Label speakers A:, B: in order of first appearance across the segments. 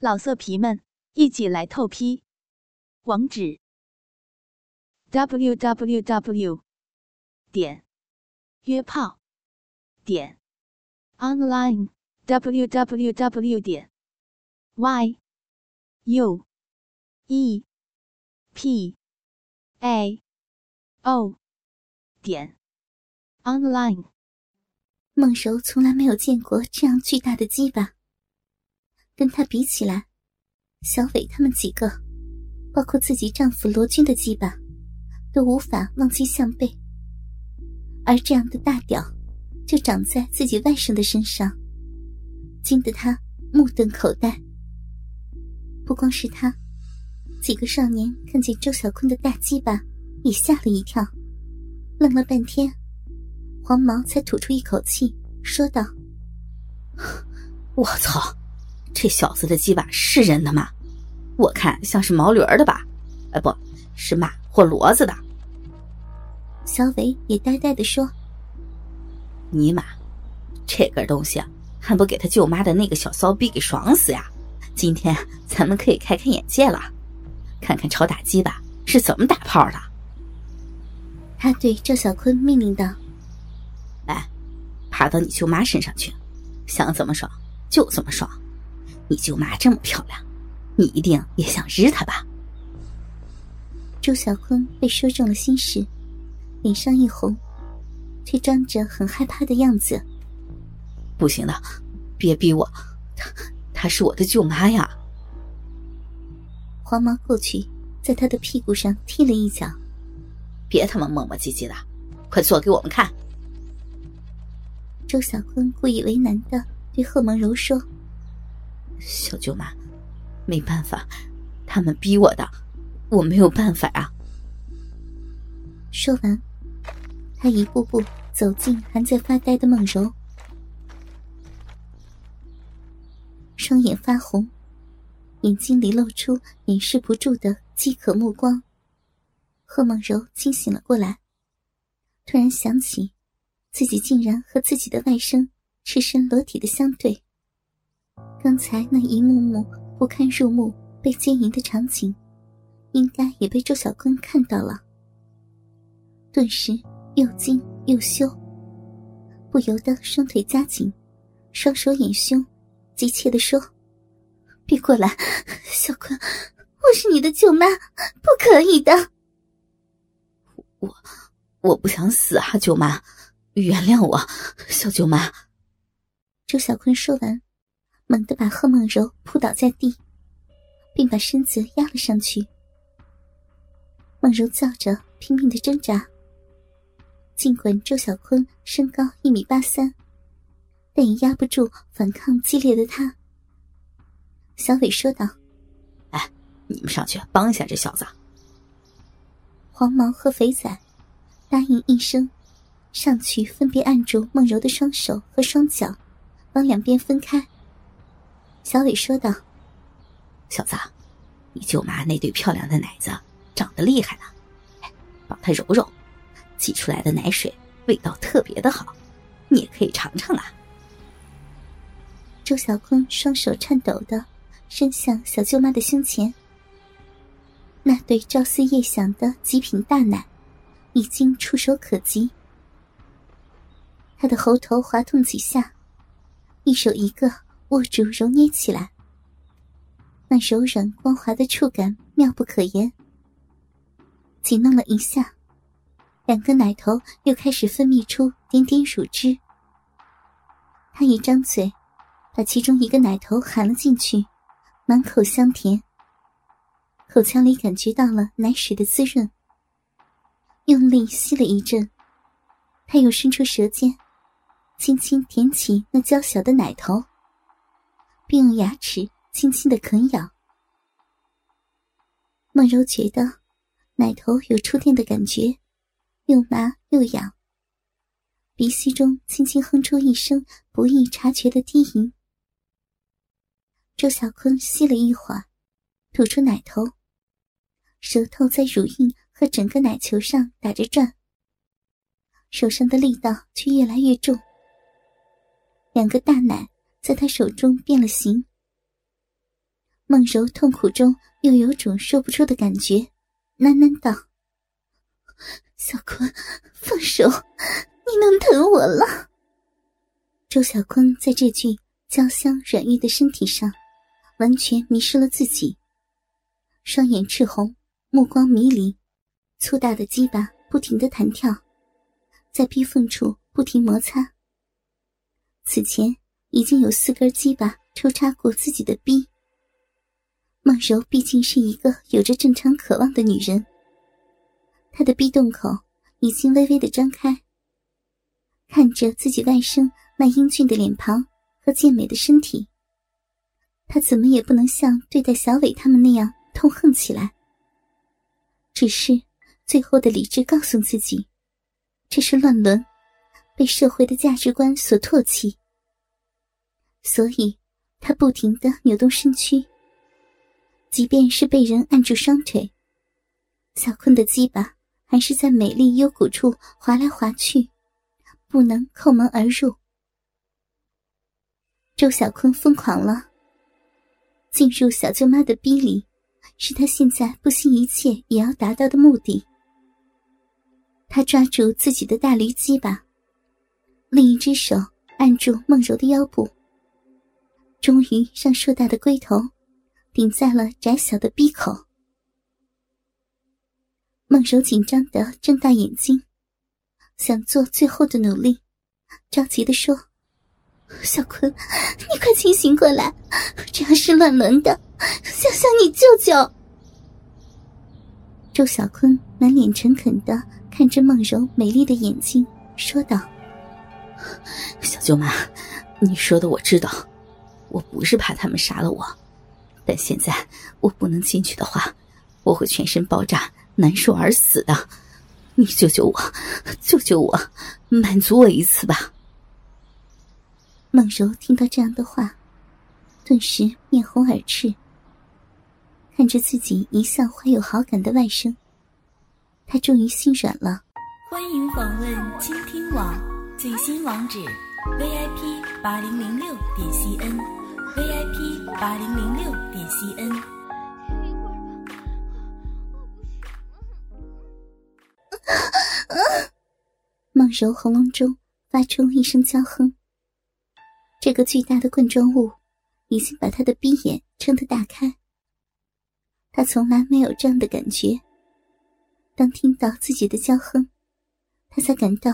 A: 老色皮们，一起来透批！网址：w w w 点约炮点 online w w w 点 y u e p a o 点 online。
B: 孟柔从来没有见过这样巨大的鸡巴。跟他比起来，小伟他们几个，包括自己丈夫罗军的鸡巴，都无法望其项背。而这样的大屌，就长在自己外甥的身上，惊得他目瞪口呆。不光是他，几个少年看见周小坤的大鸡巴，也吓了一跳，愣了半天，黄毛才吐出一口气，说道：“
C: 我操！”这小子的鸡巴是人的吗？我看像是毛驴的吧，哎，不是马或骡子的。
B: 小伟也呆呆的说：“
C: 尼玛，这根东西还不给他舅妈的那个小骚逼给爽死呀！今天咱们可以开开眼界了，看看超打鸡巴是怎么打炮的。”
B: 他对赵小坤命令道：“
C: 来，爬到你舅妈身上去，想怎么爽就怎么爽。”你舅妈这么漂亮，你一定也想日她吧？
B: 周小坤被说中了心事，脸上一红，却装着很害怕的样子。
C: 不行的，别逼我，她她是我的舅妈呀！
B: 黄毛过去，在他的屁股上踢了一脚。
C: 别他妈磨磨唧唧的，快做给我们看！
B: 周小坤故意为难的对贺梦柔说。
C: 小舅妈，没办法，他们逼我的，我没有办法啊。
B: 说完，他一步步走近还在发呆的梦柔，双眼发红，眼睛里露出掩饰不住的饥渴目光。贺梦柔惊醒了过来，突然想起，自己竟然和自己的外甥赤身裸体的相对。刚才那一幕幕不堪入目、被奸淫的场景，应该也被周小坤看到了。顿时又惊又羞，不由得双腿夹紧，双手掩胸，急切地说：“别过来，小坤，我是你的舅妈，不可以的。”
C: 我我不想死啊，舅妈，原谅我，小舅妈。
B: 周小坤说完。猛地把贺梦柔扑倒在地，并把身子压了上去。梦柔叫着，拼命的挣扎。尽管周小坤身高一米八三，但也压不住反抗激烈的他。小伟说道：“
C: 哎，你们上去帮一下这小子。”
B: 黄毛和肥仔答应一声，上去分别按住梦柔的双手和双脚，往两边分开。小伟说道：“
C: 小子，你舅妈那对漂亮的奶子长得厉害呢，帮她揉揉，挤出来的奶水味道特别的好，你也可以尝尝啊。”
B: 周小坤双手颤抖的伸向小舅妈的胸前，那对朝思夜想的极品大奶已经触手可及，他的喉头滑动几下，一手一个。握住揉捏起来，那柔软光滑的触感妙不可言。紧弄了一下，两个奶头又开始分泌出点点乳汁。他一张嘴，把其中一个奶头含了进去，满口香甜。口腔里感觉到了奶水的滋润，用力吸了一阵，他又伸出舌尖，轻轻舔起那娇小的奶头。并用牙齿轻轻的啃咬。梦柔觉得奶头有触电的感觉，又麻又痒。鼻息中轻轻哼出一声不易察觉的低吟。周小坤吸了一会儿，吐出奶头，舌头在乳晕和整个奶球上打着转，手上的力道却越来越重。两个大奶。在他手中变了形，孟柔痛苦中又有种说不出的感觉，喃喃道：“小坤，放手，你弄疼我了。”周小坤在这具娇香软玉的身体上，完全迷失了自己，双眼赤红，目光迷离，粗大的鸡巴不停的弹跳，在逼缝处不停摩擦。此前已经有四根鸡巴抽插过自己的逼。孟柔毕竟是一个有着正常渴望的女人，她的逼洞口已经微微的张开，看着自己外甥那英俊的脸庞和健美的身体，她怎么也不能像对待小伟他们那样痛恨起来。只是最后的理智告诉自己，这是乱伦，被社会的价值观所唾弃，所以她不停的扭动身躯。即便是被人按住双腿，小坤的鸡巴还是在美丽幽谷处滑来滑去，不能叩门而入。周小坤疯狂了，进入小舅妈的逼里，是他现在不惜一切也要达到的目的。他抓住自己的大驴鸡巴，另一只手按住梦柔的腰部，终于让硕大的龟头。顶在了窄小的鼻口，孟柔紧张的睁大眼睛，想做最后的努力，着急的说：“小坤，你快清醒过来，这样是乱伦的，想想你舅舅。”周小坤满脸诚恳的看着孟柔美丽的眼睛，说道：“
C: 小舅妈，你说的我知道，我不是怕他们杀了我。”但现在我不能进去的话，我会全身爆炸，难受而死的。你救救我，救救我，满足我一次吧。
B: 孟柔听到这样的话，顿时面红耳赤。看着自己一向怀有好感的外甥，她终于心软了。
D: 欢迎访问倾听网最新网址：vip 八零零六点 cn。VIP 八零零六点 CN。
B: 梦柔喉咙中发出一声娇哼。这个巨大的冠状物已经把他的闭眼撑得大开。他从来没有这样的感觉。当听到自己的娇哼，他才感到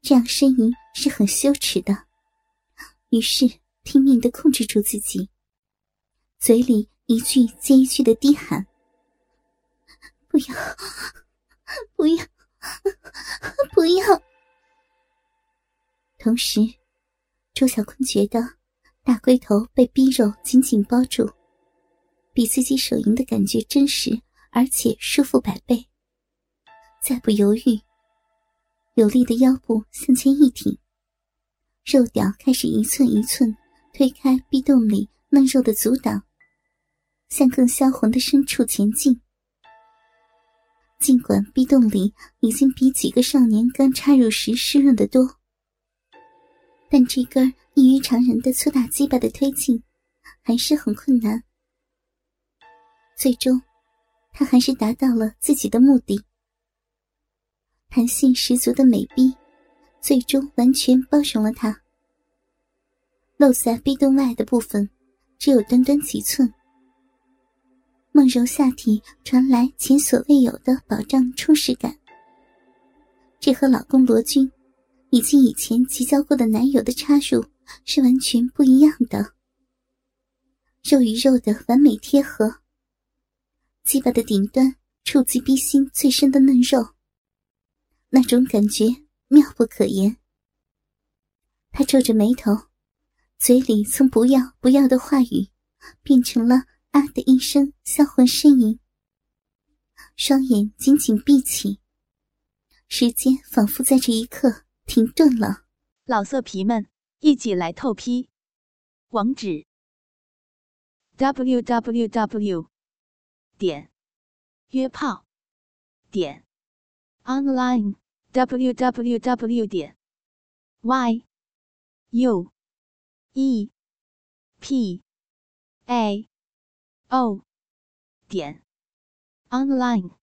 B: 这样呻吟是很羞耻的。于是。拼命的控制住自己，嘴里一句接一句的低喊：“不要，不要，不要！”同时，周小坤觉得大龟头被逼肉紧紧包住，比自己手淫的感觉真实，而且舒服百倍。再不犹豫，有力的腰部向前一挺，肉屌开始一寸一寸。推开壁洞里嫩肉的阻挡，向更销魂的深处前进。尽管壁洞里已经比几个少年刚插入时湿润得多，但这根异于常人的粗大鸡巴的推进还是很困难。最终，他还是达到了自己的目的。弹性十足的美臂，最终完全包容了他。露在壁洞外的部分，只有短短几寸。梦柔下体传来前所未有的饱胀充实感，这和老公罗军以及以前结交过的男友的插入是完全不一样的。肉与肉的完美贴合，鸡巴的顶端触及逼心最深的嫩肉，那种感觉妙不可言。他皱着眉头。嘴里从“不要不要”的话语，变成了“啊”的一声销魂呻吟。双眼紧紧闭起，时间仿佛在这一刻停顿了。
A: 老色皮们，一起来透批！网址：w w w. 点约炮点 online w w w. 点 y u。E p a o 点 online。